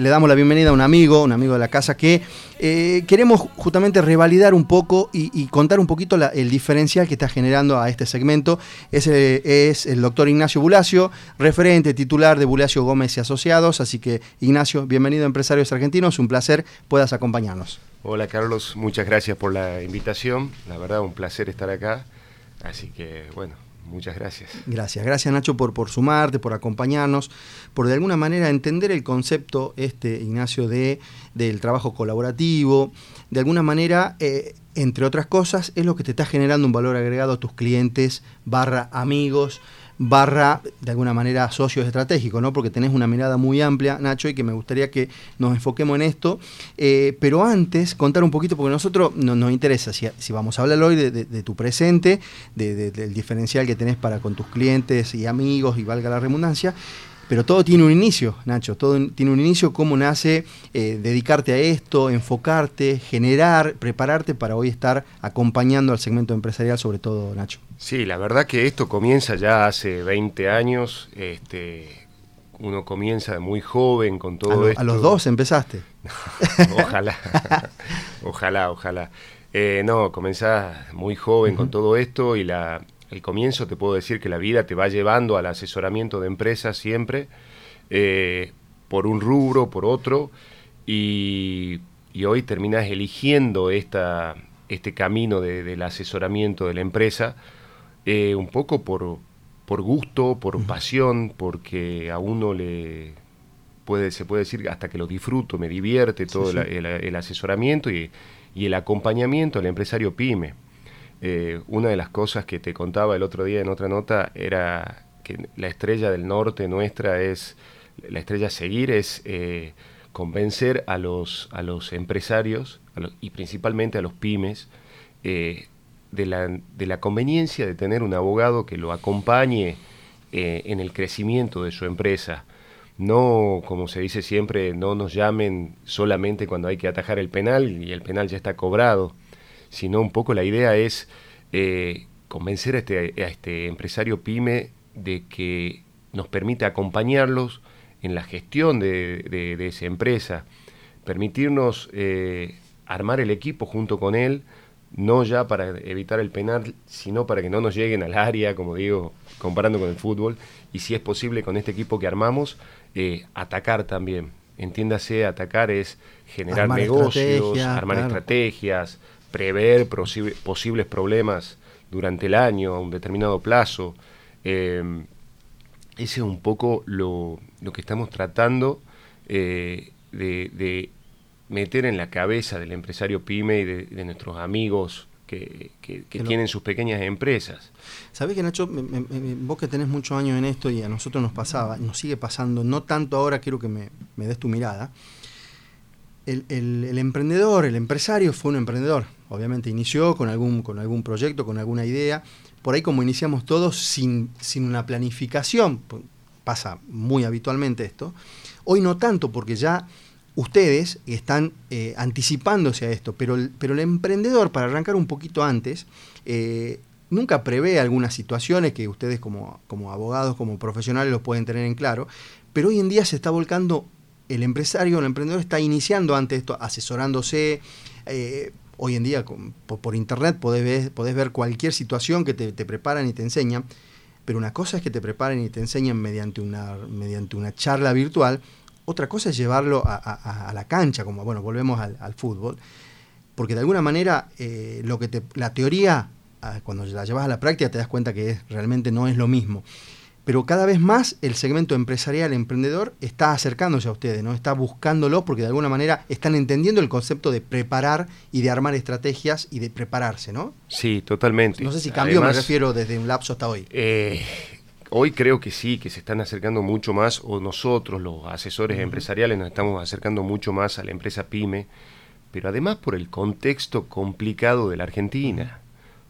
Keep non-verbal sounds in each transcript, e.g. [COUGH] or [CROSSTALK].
Le damos la bienvenida a un amigo, un amigo de la casa, que eh, queremos justamente revalidar un poco y, contar un poquito el diferencial que está generando a este segmento. Es, eh, es, el doctor Ignacio Bulacio, referente titular de Bulacio Gómez y Asociados. Así que, Ignacio, bienvenido Empresarios Argentinos. Un placer puedas acompañarnos. Hola, Carlos. Muchas gracias por la invitación. La verdad, un placer estar acá. Así que, bueno, Muchas gracias. Gracias, gracias Nacho por, por sumarte, por acompañarnos, por de alguna manera entender el concepto, este Ignacio, de, del trabajo colaborativo. De alguna manera, eh, entre otras cosas, es lo que te está generando un valor agregado a tus clientes, barra amigos, barra, de alguna manera, socios estratégicos, ¿no? Porque tenés una mirada muy amplia, Nacho, y que me gustaría que nos enfoquemos en esto. Eh, pero antes, contar un poquito, porque nosotros no, nos interesa, si, vamos a hablar hoy de, tu presente, del diferencial que tenés para con tus clientes y amigos, y valga la redundancia, pero todo tiene un inicio, Nacho, todo tiene un inicio, cómo nace eh, dedicarte a esto, enfocarte, generar, prepararte para hoy estar acompañando al segmento empresarial, sobre todo, Nacho. Sí, la verdad que esto comienza ya hace 20 años, este, uno comienza muy joven con todo a esto. ¿A los dos empezaste? [LAUGHS] ojalá, ojalá, ojalá. Eh, no, comenzás muy joven con todo esto y la, el comienzo te puedo decir que la vida te va llevando al asesoramiento de empresas siempre, eh, por un rubro, por otro, y, hoy terminas eligiendo esta, este camino del asesoramiento de la empresa, eh, un poco por, por gusto, por pasión, porque a uno le puede, se puede decir hasta que lo disfruto, me divierte todo El, asesoramiento y, y el acompañamiento al empresario pyme. Eh, una de las cosas que te contaba el otro día en otra nota era que la estrella del norte nuestra es, la estrella a seguir es eh, convencer a los, a los empresarios y principalmente a los pymes eh, de, la, de, la, conveniencia de tener un abogado que lo acompañe en el crecimiento de su empresa. No, como se dice siempre, no nos llamen solamente cuando hay que atajar el penal y el penal ya está cobrado sino un poco la idea es eh, convencer a este, a este empresario pyme de que nos permite acompañarlos en la gestión de, esa empresa, permitirnos eh, armar el equipo junto con él, no ya para evitar el penal, sino para que no nos lleguen al área, como digo, comparando con el fútbol, y si es posible con este equipo que armamos, eh, atacar también. Entiéndase, atacar es generar negocios, armar estrategias, prever posibles problemas durante el año, a un determinado plazo. Eh, ese es un poco lo, que estamos tratando eh, de, meter en la cabeza del empresario pyme y de, nuestros amigos que, tienen sus pequeñas empresas. Sabés que Nacho, vos que tenés muchos años en esto y a nosotros nos pasaba, nos sigue pasando, no tanto ahora, quiero que me, des tu mirada. El, emprendedor, el empresario fue un emprendedor, obviamente inició con algún, con algún proyecto, con alguna idea. Por ahí como iniciamos todos sin, sin una planificación, pasa muy habitualmente esto. Hoy no tanto porque ya ustedes están eh, anticipándose a esto, pero el, pero el emprendedor, para arrancar un poquito antes, eh, nunca prevé algunas situaciones que ustedes como, como abogados, como profesionales los pueden tener en claro, pero hoy en día se está volcando, el empresario, el emprendedor está iniciando ante esto, asesorándose, eh, hoy en día por, internet podés ver, cualquier situación que te, preparan y te enseñan, pero una cosa es que te preparen y te enseñan mediante una, mediante una charla virtual, otra cosa es llevarlo a, la cancha, como bueno, volvemos al, fútbol, porque de alguna manera eh, lo que te, la teoría, ah, cuando la llevas a la práctica te das cuenta que realmente no es lo mismo pero cada vez más el segmento empresarial emprendedor está acercándose a ustedes, ¿no? Está buscándolo porque de alguna manera están entendiendo el concepto de preparar y de armar estrategias y de prepararse, ¿no? Sí, totalmente. No sé si cambió, me refiero desde un lapso hasta hoy. Eh, hoy creo que sí, que se están acercando mucho más, o nosotros, los asesores empresariales, nos estamos acercando mucho más a la empresa PyME, pero además por el contexto complicado de la Argentina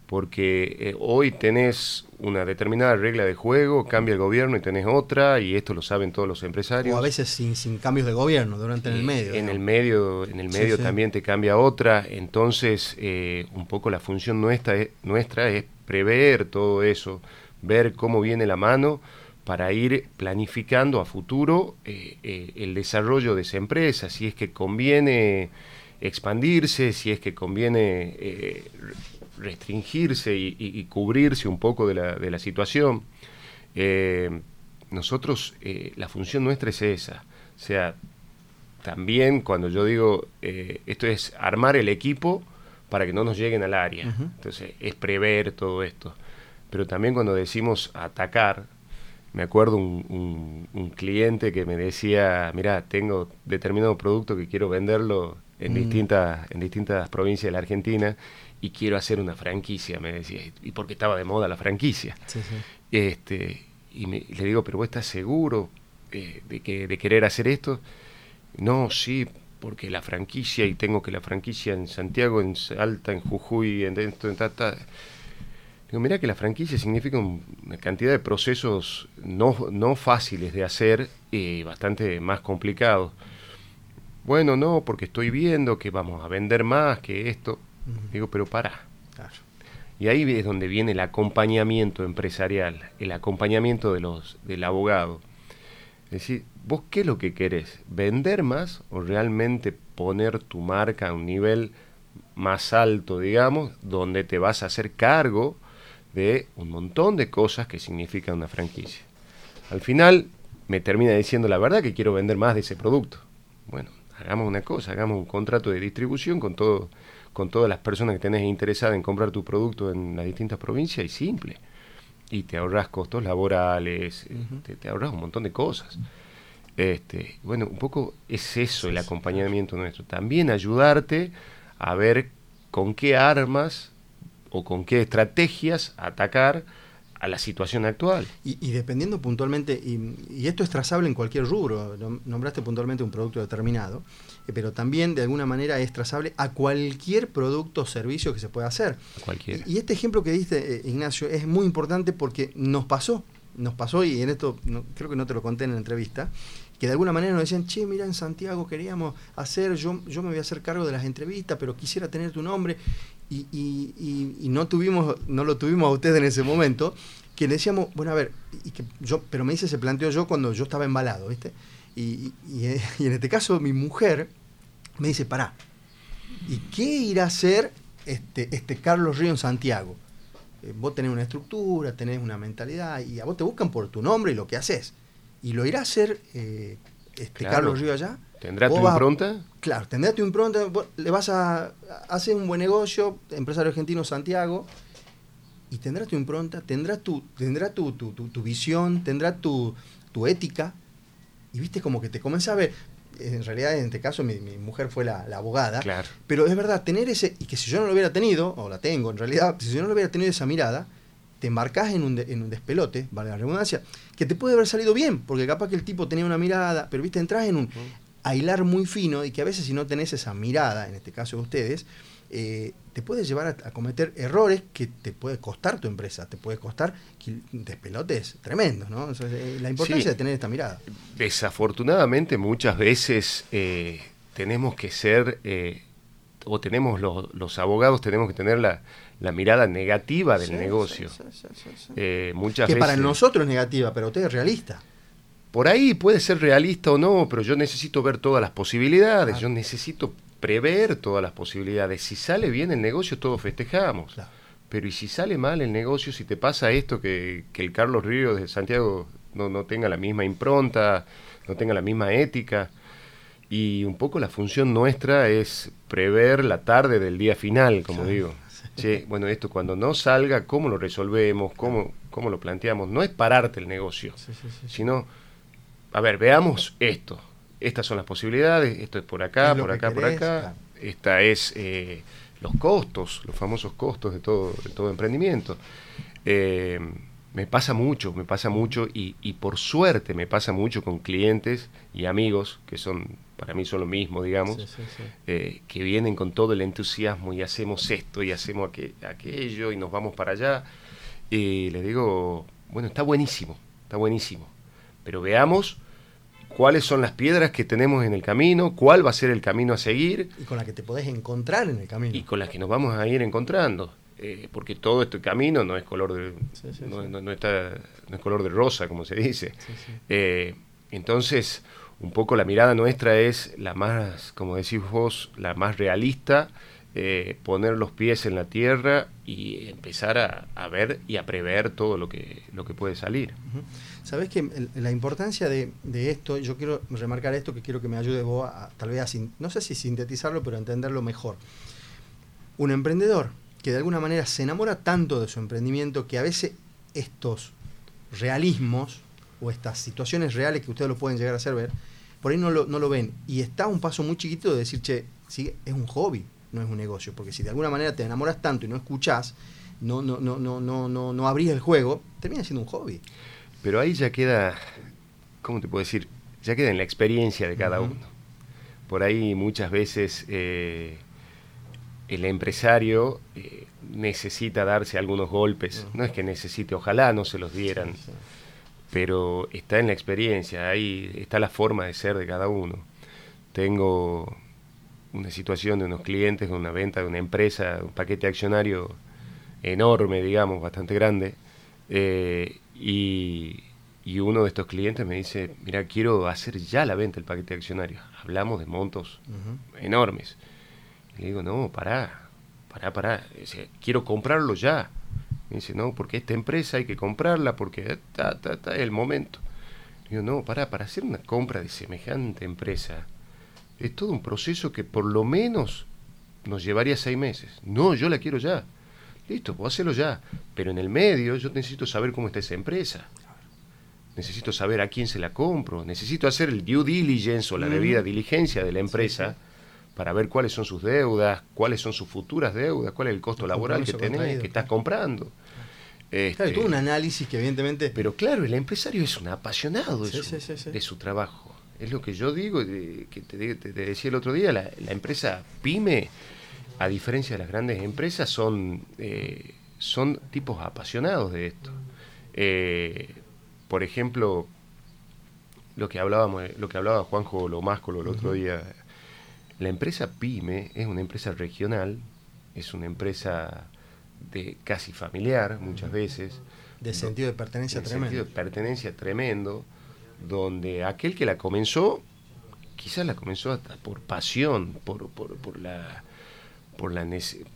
porque eh, hoy tenés una determinada regla de juego, cambia el gobierno y tenés otra, y esto lo saben todos los empresarios. O a veces sin, sin cambios de gobierno, durante en el medio. En el medio, en el medio también te cambia otra, entonces eh, un poco la función nuestra es, nuestra es prever todo eso, ver cómo viene la mano, para ir planificando a futuro eh, eh, el desarrollo de esa empresa, si es que conviene expandirse, si es que conviene eh, restringirse y, cubrirse un poco de la, de la situación. nosotros, la función nuestra es esa, o sea, también cuando yo digo, esto es armar el equipo para que no nos lleguen al área, entonces es prever todo esto, pero también cuando decimos atacar, me acuerdo un, un, cliente que me decía, mira, tengo determinado producto que quiero venderlo en, mm. distintas, en distintas provincias de la Argentina y quiero hacer una franquicia, me decía, y porque estaba de moda la franquicia. Este, y le digo, pero vos estás seguro eh, de, que, de querer hacer esto? No, sí, porque la franquicia, y tengo que la franquicia en Santiago, en Salta, en Jujuy, en dentro, en Tata Digo, mira que la franquicia significa una cantidad de procesos no, no fáciles de hacer y bastante más complicados. Bueno, no, porque estoy viendo que vamos a vender más que esto. Digo, pero para. Y ahí es donde viene el acompañamiento empresarial, el acompañamiento de los, del abogado. Es decir, ¿vos qué es lo que querés? ¿Vender más o realmente poner tu marca a un nivel más alto, digamos, donde te vas a hacer cargo de un montón de cosas que significa una franquicia. Al final me termina diciendo la verdad que quiero vender más de ese producto. Bueno, hagamos una cosa, hagamos un contrato de distribución con todo con todas las personas que tenés interesadas en comprar tu producto en las distintas provincias y simple. Y te ahorras costos laborales, te, te, ahorras un montón de cosas. Este, bueno, un poco es eso el acompañamiento nuestro. También ayudarte a ver con qué armas o con qué estrategias atacar a la situación actual. Y, dependiendo puntualmente, y, esto es trazable en cualquier rubro, nombraste puntualmente un producto determinado, pero también de alguna manera es trazable a cualquier producto o servicio que se pueda hacer. Y, este ejemplo que diste, eh, Ignacio, es muy importante porque nos pasó, nos pasó, y en esto creo que no te lo conté en la entrevista, que de alguna manera nos decían, che, mira, en Santiago queríamos hacer, yo, yo me voy a hacer cargo de las entrevistas, pero quisiera tener tu nombre y, y, y, no tuvimos, no lo tuvimos a usted en ese momento, que le decíamos, bueno, a ver, y que yo, pero me dice, se planteó yo cuando yo estaba embalado, ¿viste? Y, [LAUGHS] en este caso mi mujer me dice, pará, ¿y qué irá a hacer este, este Carlos Río en Santiago? Eh, vos tenés una estructura, tenés una mentalidad, y a vos te buscan por tu nombre y lo que haces. ¿Y lo irá a hacer eh, este Carlos Río allá? ¿Tendrá tu impronta? Claro, tendrá tu impronta. Le vas a hacer un buen negocio, empresario argentino Santiago, y tendrá tu impronta, tendrá tu, tendrá tu, tu, tu, visión, tendrá tu, tu, ética. Y viste como que te comienza a ver. En realidad, en este caso, mi, mujer fue la, abogada. Claro. Pero es verdad, tener ese. Y que si yo no lo hubiera tenido, o la tengo en realidad, si yo no lo hubiera tenido esa mirada, te embarcás en un, en un despelote, vale la redundancia, que te puede haber salido bien, porque capaz que el tipo tenía una mirada, pero viste, entras en un, a hilar muy fino y que a veces si no tenés esa mirada, en este caso de ustedes, eh, te puede llevar a, cometer errores que te puede costar tu empresa, te puede costar despelotes tremendos, ¿no? Eh, la importancia de tener esta mirada. Desafortunadamente muchas veces eh, tenemos que ser, o tenemos los, abogados tenemos que tener la, mirada negativa del negocio. muchas que para nosotros es negativa, pero usted es realista. Por ahí puede ser realista o no, pero yo necesito ver todas las posibilidades, yo necesito prever todas las posibilidades. Si sale bien el negocio, todos festejamos. Pero ¿y si sale mal el negocio, si te pasa esto, que, el Carlos Ríos de Santiago no, no, tenga la misma impronta, no tenga la misma ética? Y un poco la función nuestra es prever la tarde del día final, como digo. bueno, esto cuando no salga, ¿cómo lo resolvemos? ¿Cómo, cómo lo planteamos? No es pararte el negocio, sino a ver, veamos esto. Estas son las posibilidades, esto es por acá, por acá, por acá. Esta es eh, los costos, los famosos costos de todo, de todo emprendimiento. Eh, me pasa mucho, me pasa mucho y, por suerte me pasa mucho con clientes y amigos que son, para mí son lo mismo, digamos, eh, que vienen con todo el entusiasmo y hacemos esto y hacemos aquello y nos vamos para allá. Y les digo, bueno, está buenísimo, está buenísimo pero veamos cuáles son las piedras que tenemos en el camino, cuál va a ser el camino a seguir. Y con las que te podés encontrar en el camino. Y con las que nos vamos a ir encontrando. eh, porque todo este camino no es color de, no, está, no es color de rosa, como se dice. Eh, entonces, un poco la mirada nuestra es la más, como decís vos, la más realista, eh, poner los pies en la tierra y empezar a, ver y a prever todo lo que, lo que puede salir. Sabes que la importancia de, esto, yo quiero remarcar esto que quiero que me ayude vos a, tal vez a, no sé si sintetizarlo, pero a entenderlo mejor. Un emprendedor que de alguna manera se enamora tanto de su emprendimiento que a veces estos realismos o estas situaciones reales que ustedes lo pueden llegar a hacer ver, por ahí no lo, no lo ven. Y está un paso muy chiquito de decir, che, sí, es un hobby, no es un negocio. Porque si de alguna manera te enamoras tanto y no escuchás, no, no, no, no, no, no, no abrís el juego, termina siendo un hobby. Pero ahí ya queda, ¿cómo te puedo decir? Ya queda en la experiencia de cada uno. Por ahí muchas veces eh, el empresario eh, necesita darse algunos golpes. No es que necesite, ojalá no se los dieran, pero está en la experiencia, ahí está la forma de ser de cada uno. Tengo una situación de unos clientes, de una venta de una empresa, un paquete accionario enorme, digamos, bastante grande, eh, y, uno de estos clientes me dice, mira, quiero hacer ya la venta del paquete accionario. Hablamos de montos enormes. Le digo, no, pará, pará, pará. Dice, quiero comprarlo ya. Me dice, no, porque esta empresa hay que comprarla porque está, está, está el momento. Digo, no, pará, para hacer una compra de semejante empresa es todo un proceso que por lo menos nos llevaría seis meses. No, yo la quiero ya. Listo, puedo hacerlo ya. Pero en el medio yo necesito saber cómo está esa empresa. Necesito saber a quién se la compro. Necesito hacer el due diligence o la debida diligencia de la empresa para ver cuáles son sus deudas, cuáles son sus futuras deudas, cuál es el costo laboral que tenés, que estás comprando. Este, todo un análisis que evidentemente... Pero claro, el empresario es un apasionado de, su, de su trabajo. Es lo que yo digo, que te, decía el otro día, la, empresa pyme, a diferencia de las grandes empresas, son, eh, son tipos apasionados de esto. Eh, por ejemplo, lo que hablábamos, lo que hablaba Juanjo Lomáscolo el otro día, la empresa PYME es una empresa regional, es una empresa de casi familiar muchas veces. De sentido de pertenencia tremendo. sentido de pertenencia tremendo, donde aquel que la comenzó, quizás la comenzó hasta por pasión, por, por, por la por la,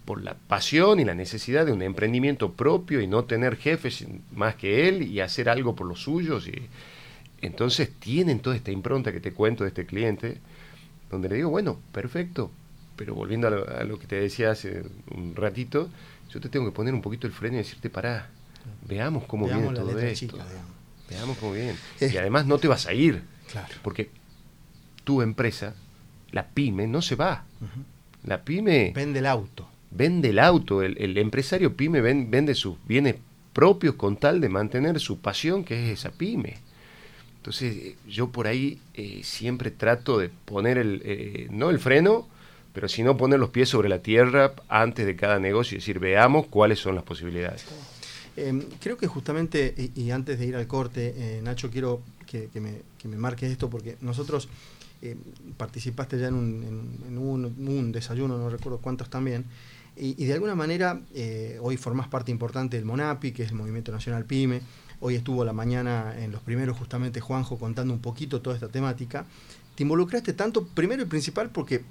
por la pasión y la necesidad de un emprendimiento propio y no tener jefes más que él y hacer algo por los suyos. Y, entonces tienen toda esta impronta que te cuento de este cliente, donde le digo, bueno, perfecto, pero volviendo a lo, que te decía hace un ratito, yo te tengo que poner un poquito el freno y decirte, pará, veamos cómo viene todo esto. Veamos cómo viene. Y además no te vas a ir, claro. porque tu empresa, la pyme, no se va. La pyme... Vende el auto. Vende el auto. El, empresario pyme vende sus bienes propios con tal de mantener su pasión, que es esa pyme. Entonces eh, yo por ahí eh, siempre trato de poner el, eh, no el freno, pero sino poner los pies sobre la tierra antes de cada negocio y decir, veamos cuáles son las posibilidades. Em, creo que justamente, y, antes de ir al corte, Nacho, quiero que, me, que marques esto, porque nosotros participaste ya en un, un, desayuno, no recuerdo cuántos también, y, de alguna manera hoy formás parte importante del MONAPI, que es el Movimiento Nacional PYME, Hoy estuvo la mañana en los primeros justamente Juanjo contando un poquito toda esta temática. Te involucraste tanto, primero y principal, porque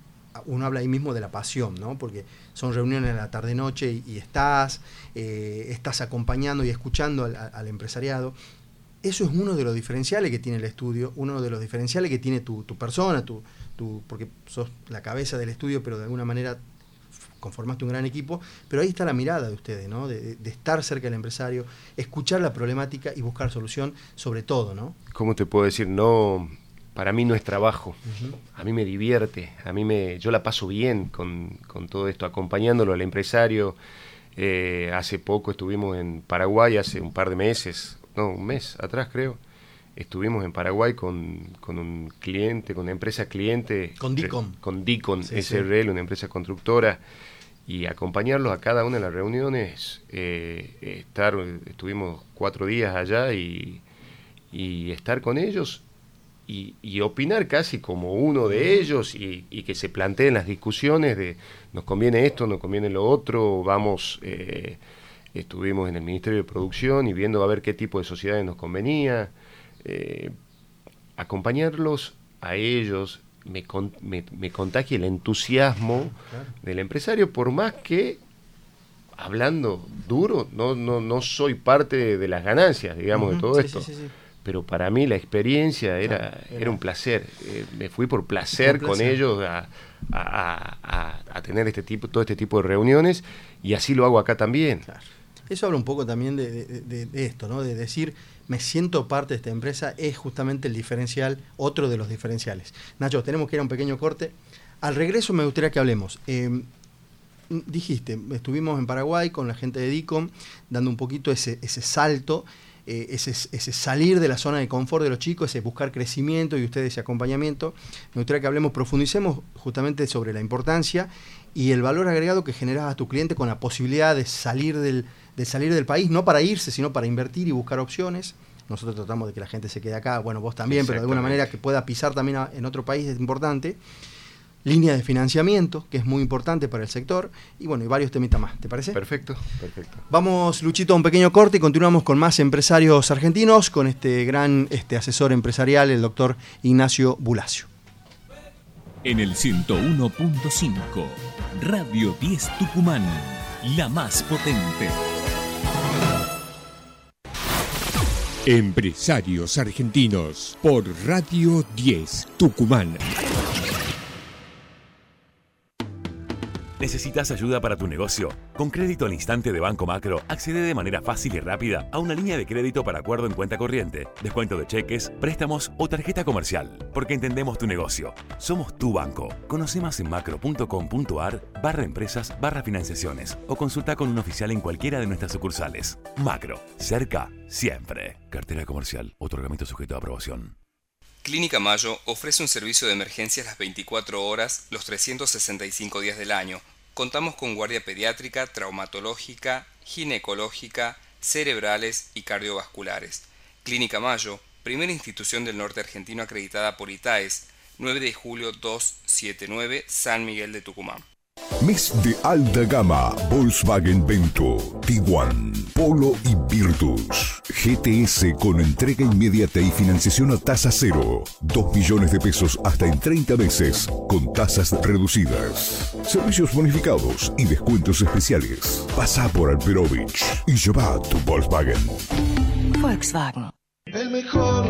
uno habla ahí mismo de la pasión, ¿no? Porque son reuniones a la tarde-noche y, estás, eh, estás acompañando y escuchando al, empresariado. Eso es uno de los diferenciales que tiene el estudio, uno de los diferenciales que tiene tu, persona, tu, tu, porque sos la cabeza del estudio, pero de alguna manera conformaste un gran equipo, pero ahí está la mirada de ustedes, ¿no? De, estar cerca del empresario, escuchar la problemática y buscar solución sobre todo, ¿no? ¿Cómo te puedo decir? No, para mí no es trabajo, a mí me divierte, a mí me, yo la paso bien con, todo esto, acompañándolo al empresario. Eh, hace poco estuvimos en Paraguay, hace un par de meses, no, un mes atrás creo, estuvimos en Paraguay con, un cliente, con una empresa cliente. Con Dicon. Con Dicon SRL, una empresa constructora y acompañarlos a cada una de las reuniones, eh, estar, estuvimos cuatro días allá y, estar con ellos y, opinar casi como uno de ellos y, que se planteen las discusiones de nos conviene esto, nos conviene lo otro, vamos, eh, estuvimos en el Ministerio de Producción y viendo a ver qué tipo de sociedades nos convenía, eh, acompañarlos a ellos, me, me, contagia el entusiasmo del empresario, por más que hablando duro, no, no, no soy parte de, las ganancias, digamos, de todo esto pero para mí la experiencia era, era, un placer. Eh, me fui por placer, con ellos a, tener este tipo, todo este tipo de reuniones y así lo hago acá también. Eso habla un poco también de, esto, ¿no? de decir, me siento parte de esta empresa, es justamente el diferencial, otro de los diferenciales. Nacho, tenemos que ir a un pequeño corte. Al regreso me gustaría que hablemos. Eh, dijiste, estuvimos en Paraguay con la gente de DICOM, dando un poquito ese, ese salto eh, ese, salir de la zona de confort de los chicos, ese buscar crecimiento y ustedes ese acompañamiento. Me gustaría que hablemos, profundicemos justamente sobre la importancia y el valor agregado que generas a tu cliente con la posibilidad de salir del, de salir del país, no para irse, sino para invertir y buscar opciones. Nosotros tratamos de que la gente se quede acá, bueno, vos también, pero de alguna manera que pueda pisar también en otro país es importante línea de financiamiento, que es muy importante para el sector, y bueno, y varios temitas más, ¿te parece? Perfecto, perfecto. Vamos, Luchito, a un pequeño corte y continuamos con más empresarios argentinos, con este gran este asesor empresarial, el doctor Ignacio Bulacio. En el 101.5, Radio 10 Tucumán, la más potente. Empresarios argentinos por Radio 10 Tucumán. ¿Necesitas ayuda para tu negocio? Con crédito al instante de Banco Macro, accede de manera fácil y rápida a una línea de crédito para acuerdo en cuenta corriente, descuento de cheques, préstamos o tarjeta comercial. Porque entendemos tu negocio. Somos tu banco. Conoce más en macro.com.ar barra empresas barra financiaciones o consulta con un oficial en cualquiera de nuestras sucursales. Macro. Cerca. Siempre. Cartera comercial. Otorgamiento sujeto a aprobación. Clínica Mayo ofrece un servicio de emergencias las 24 horas, los 365 días del año. Contamos con guardia pediátrica, traumatológica, ginecológica, cerebrales y cardiovasculares. Clínica Mayo, primera institución del norte argentino acreditada por ITAES, 9 de julio 279, San Miguel de Tucumán. Mes de alta gama, Volkswagen Vento, Tiguan, Polo y Virtus. GTS con entrega inmediata y financiación a tasa cero. 2 millones de pesos hasta en 30 meses, con tasas reducidas. Servicios bonificados y descuentos especiales. Pasa por Alperovich y lleva tu Volkswagen. Volkswagen. El mejor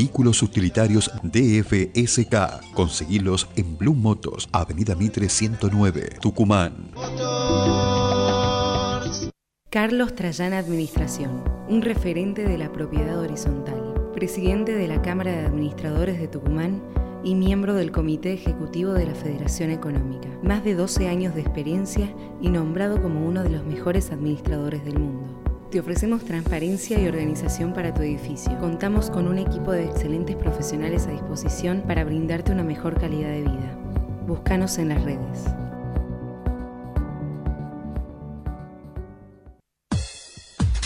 Vehículos utilitarios DFSK. Conseguilos en Blue Motos, Avenida Mitre 109, Tucumán. Carlos Trayana Administración, un referente de la propiedad horizontal, presidente de la Cámara de Administradores de Tucumán y miembro del Comité Ejecutivo de la Federación Económica. Más de 12 años de experiencia y nombrado como uno de los mejores administradores del mundo. Te ofrecemos transparencia y organización para tu edificio. Contamos con un equipo de excelentes profesionales a disposición para brindarte una mejor calidad de vida. Búscanos en las redes.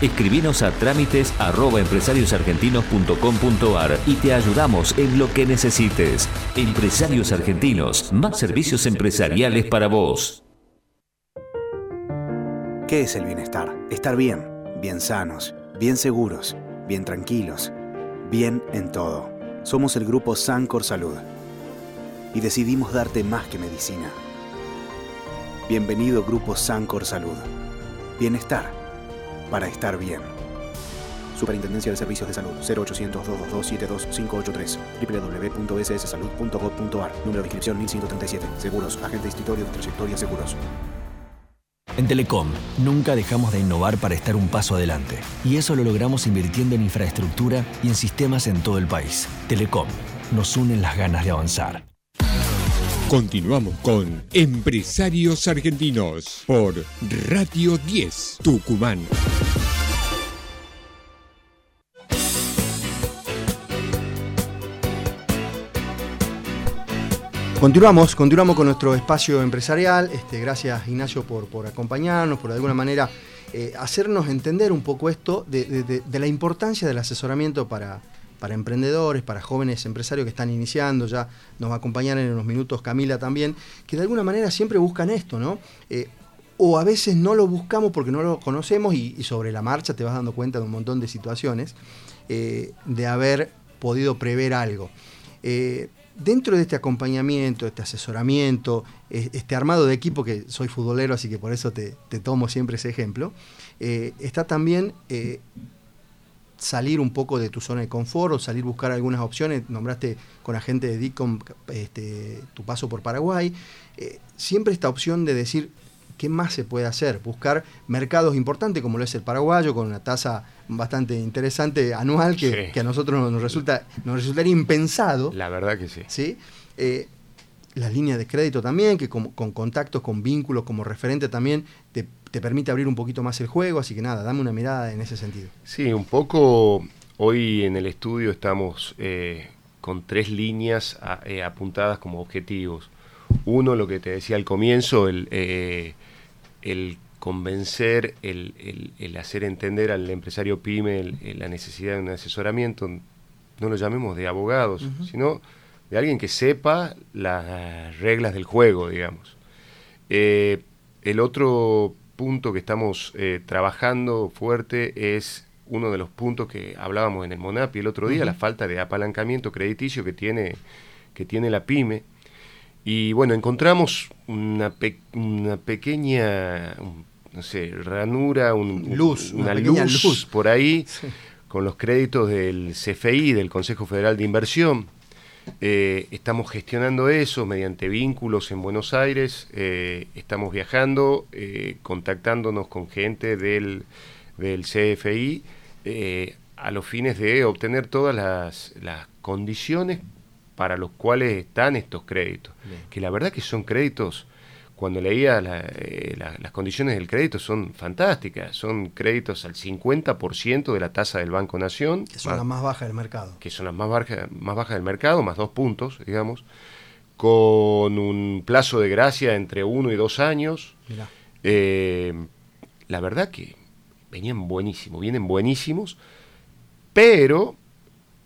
Escribinos a trámites y te ayudamos en lo que necesites. Empresarios Argentinos, más servicios empresariales para vos. ¿Qué es el bienestar? Estar bien, bien sanos, bien seguros, bien tranquilos bien en todo. Somos el grupo Sancor Salud y decidimos darte más que medicina. Bienvenido Grupo Sancor Salud. Bienestar para estar bien. Superintendencia de Servicios de Salud 0800 222 72583 www.sssalud.gov.ar Número de inscripción 1137 Seguros, agente institutorio de trayectoria seguros. En Telecom, nunca dejamos de innovar para estar un paso adelante. Y eso lo logramos invirtiendo en infraestructura y en sistemas en todo el país. Telecom, nos unen las ganas de avanzar. Continuamos con Empresarios Argentinos por Radio 10 Tucumán. Continuamos, continuamos con nuestro espacio empresarial. Este, gracias Ignacio por, por acompañarnos, por de alguna manera eh, hacernos entender un poco esto de, la importancia del asesoramiento para, para, emprendedores, para jóvenes empresarios que están iniciando. Ya nos va a acompañar en unos minutos Camila también, que de alguna manera siempre buscan esto, ¿no? Eh, o a veces no lo buscamos porque no lo conocemos y, sobre la marcha te vas dando cuenta de un montón de situaciones eh, de haber podido prever algo dentro de este acompañamiento, este asesoramiento, este armado de equipo, que soy futbolero, así que por eso te, tomo siempre ese ejemplo, eh, está también eh, salir un poco de tu zona de confort o salir a buscar algunas opciones. Nombraste con agente de DICOM este, tu paso por Paraguay. Eh, siempre esta opción de decir, ¿qué más se puede hacer? Buscar mercados importantes como lo es el paraguayo, con una tasa bastante interesante anual que, a nosotros nos resulta nos resultaría impensado. La verdad que sí. ¿sí? Eh, las líneas de crédito también, que con, contactos, con vínculos, como referente también, te, permite abrir un poquito más el juego, así que nada, dame una mirada en ese sentido. Sí, un poco, hoy en el estudio estamos eh, con tres líneas eh, apuntadas como objetivos. Uno, lo que te decía al comienzo, el, el convencer, el, el, hacer entender al empresario pyme la necesidad de un asesoramiento, no lo llamemos de abogados, sino de alguien que sepa las reglas del juego, digamos. Eh, el otro punto que estamos eh, trabajando fuerte es uno de los puntos que hablábamos en el MONAPI el otro día, la falta de apalancamiento crediticio que tiene, que tiene la pyme. Y bueno, encontramos una, una pequeña, no sé, ranura, un, luz, una, luz, por ahí, con los créditos del CFI, del Consejo Federal de Inversión. Eh, estamos gestionando eso mediante vínculos en Buenos Aires, eh, estamos viajando, eh, contactándonos con gente del, del CFI a los fines de obtener todas las, las condiciones para los cuales están estos créditos. Que la verdad que son créditos, cuando leía eh, las condiciones del crédito, son fantásticas. Son créditos al 50% de la tasa del Banco Nación. Que son las más bajas del mercado. Que son las más, bajas, más bajas del mercado, más dos puntos, digamos. Con un plazo de gracia entre uno y dos años. Eh, la verdad que venían buenísimos, vienen buenísimos, pero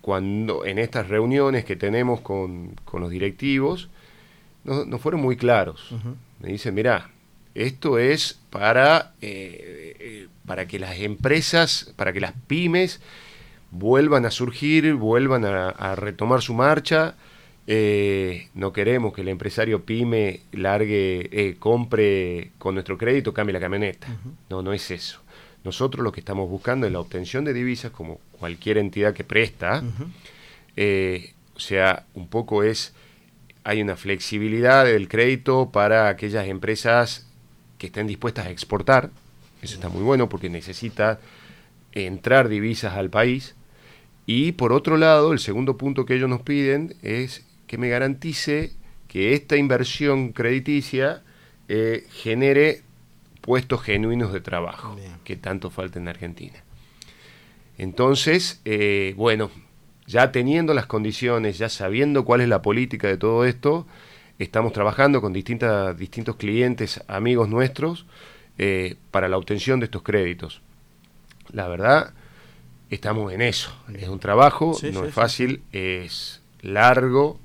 cuando en estas reuniones que tenemos con, los directivos, no, fueron muy claros. Me dicen, mira, esto es para, eh, eh, para que las empresas, para que las pymes vuelvan a surgir, vuelvan a, retomar su marcha. Eh, no queremos que el empresario pyme largue, compre con nuestro crédito, cambie la camioneta. No, no es eso. Nosotros lo que estamos buscando es la obtención de divisas como cualquier entidad que presta. Eh, o sea, un poco es, hay una flexibilidad del crédito para aquellas empresas que estén dispuestas a exportar. Eso está muy bueno porque necesita entrar divisas al país. Y por otro lado, el segundo punto que ellos nos piden es que me garantice que esta inversión crediticia eh, genere puestos genuinos de trabajo que tanto falta en Argentina. Entonces, eh, bueno, ya teniendo las condiciones, ya sabiendo cuál es la política de todo esto, estamos trabajando con distintas, distintos clientes, amigos nuestros, eh, para la obtención de estos créditos. La verdad, estamos en eso. Es un trabajo, no es fácil, es largo,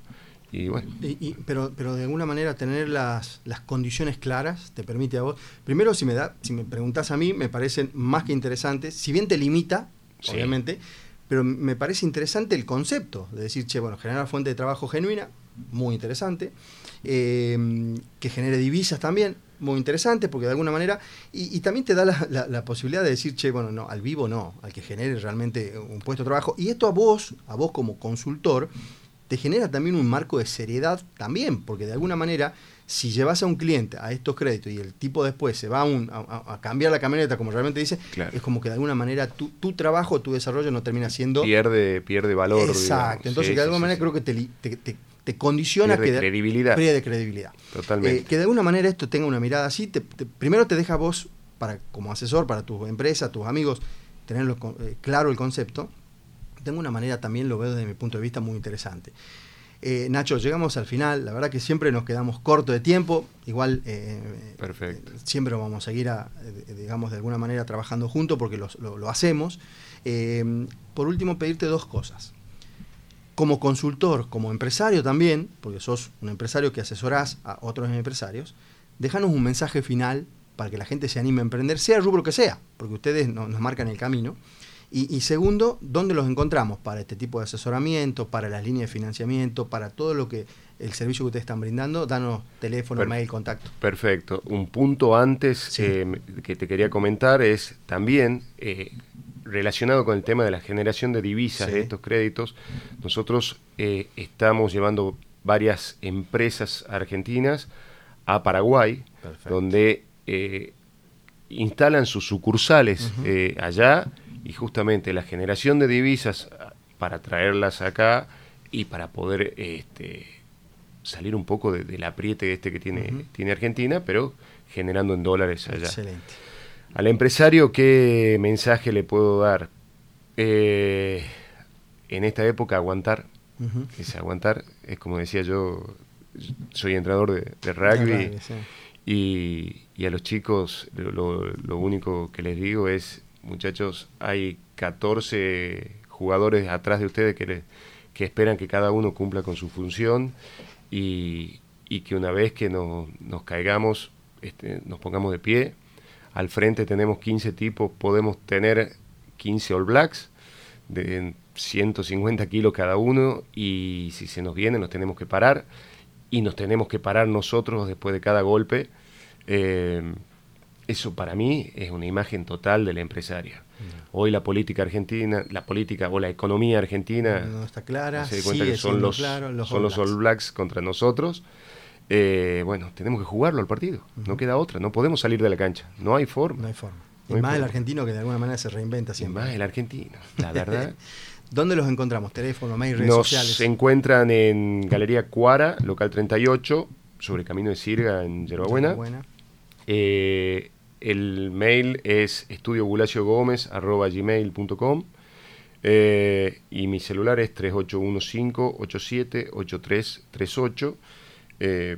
y pero, pero de alguna manera tener las, las, condiciones claras te permite a vos. Primero, si me da, si me preguntas a mí, me parecen más que interesantes. Si bien te limita, obviamente, pero me parece interesante el concepto de decir, che, bueno, generar fuente de trabajo genuina, muy interesante, eh, que genere divisas también, muy interesante, porque de alguna manera, y, también te da la, posibilidad de decir, che, bueno, no, al vivo no, al que genere realmente un puesto de trabajo. Y esto a vos, a vos como consultor, te genera también un marco de seriedad también, porque de alguna manera, si llevas a un cliente a estos créditos y el tipo después se va a, cambiar la camioneta, como realmente dice, es como que de alguna manera tu, tu, trabajo, tu desarrollo no termina siendo... Pierde, pierde valor. Exacto, entonces de alguna manera creo que te, te, te condiciona pierde que credibilidad. de credibilidad. Totalmente. Eh, que de alguna manera esto tenga una mirada así, primero te deja vos, para, como asesor para tu empresa, tus amigos, tenerlo eh, claro el concepto. Tengo una manera también, lo veo desde mi punto de vista, muy interesante. Eh, Nacho, llegamos al final, la verdad que siempre nos quedamos corto de tiempo, igual Perfecto. siempre vamos a seguir, digamos, de alguna manera trabajando juntos porque lo, lo hacemos. por último, pedirte dos cosas como consultor, como empresario también, porque sos un empresario que asesorás a otros empresarios, déjanos un mensaje final para que la gente se anime a emprender, sea el rubro que sea, porque ustedes nos marcan el camino. Y, segundo, ¿dónde los encontramos para este tipo de asesoramiento, para las líneas de financiamiento, para todo lo que el servicio que ustedes están brindando? Danos teléfono, mail, contacto. Perfecto. Un punto antes eh, que te quería comentar es también eh, relacionado con el tema de la generación de divisas de estos créditos, nosotros eh, estamos llevando varias empresas argentinas a Paraguay, donde eh, instalan sus sucursales eh, allá y justamente la generación de divisas para traerlas acá y para poder este, salir un poco del apriete este que tiene, tiene Argentina, pero generando en dólares allá. Excelente. Al empresario, ¿qué mensaje le puedo dar? Eh, en esta época, aguantar. Es aguantar, es como decía yo, soy entrenador de, rugby. y, a los chicos lo, único que les digo es, muchachos, hay 14 jugadores atrás de ustedes que, esperan que cada uno cumpla con su función y, que una vez que nos caigamos, este, nos pongamos de pie al frente tenemos 15 tipos, podemos tener 15 All Blacks de 150 kilos cada uno y si se nos viene nos tenemos que parar y nos tenemos que parar nosotros después de cada golpe. Eh, eso para mí es una imagen total de la empresaria. Hoy la política argentina, la política o la economía argentina no está clara, se da cuenta que son los, son los All Blacks contra nosotros eh, bueno, tenemos que jugarlo al partido. No queda otra. No podemos salir de la cancha. No hay forma. No hay forma. y más el argentino que de alguna manera se reinventa siempre. más el argentino, la verdad. [LAUGHS] ¿Dónde los encontramos? ¿Teléfono, mail, redes sociales? Se encuentran en Galería Cuara, local 38, sobre Camino de Sirga, en Yerbabuena. Eh, el mail es estudiogulaciogomez.gmail.com eh, y mi celular es 3815 878338 eh,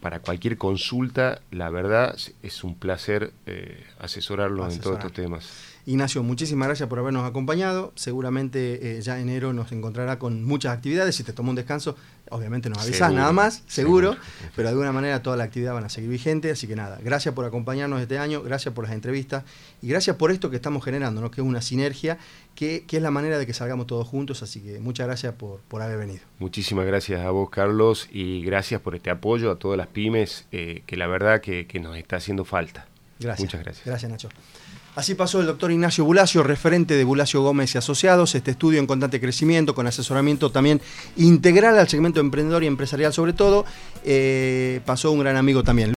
para cualquier consulta, la verdad es un placer eh, asesorarlos en todos estos temas. Ignacio, muchísimas gracias por habernos acompañado. Seguramente eh, ya enero nos encontrará con muchas actividades. Si te toma un descanso, obviamente nos avisás nada más, seguro, pero de alguna manera toda la actividad van a seguir vigente. Así que nada, gracias por acompañarnos este año, gracias por las entrevistas y gracias por esto que estamos generando, ¿no? que es una sinergia, que, es la manera de que salgamos todos juntos. Así que muchas gracias por, por haber venido. Muchísimas gracias a vos, Carlos, y gracias por este apoyo a todas las pymes, eh, que la verdad que, que nos está haciendo falta. Gracias. Muchas gracias. Gracias, Nacho. Así pasó el doctor Ignacio Bulacio, referente de Bulacio Gómez y Asociados, este estudio en constante crecimiento, con asesoramiento también integral al segmento emprendedor y empresarial sobre todo. Eh, pasó un gran amigo también.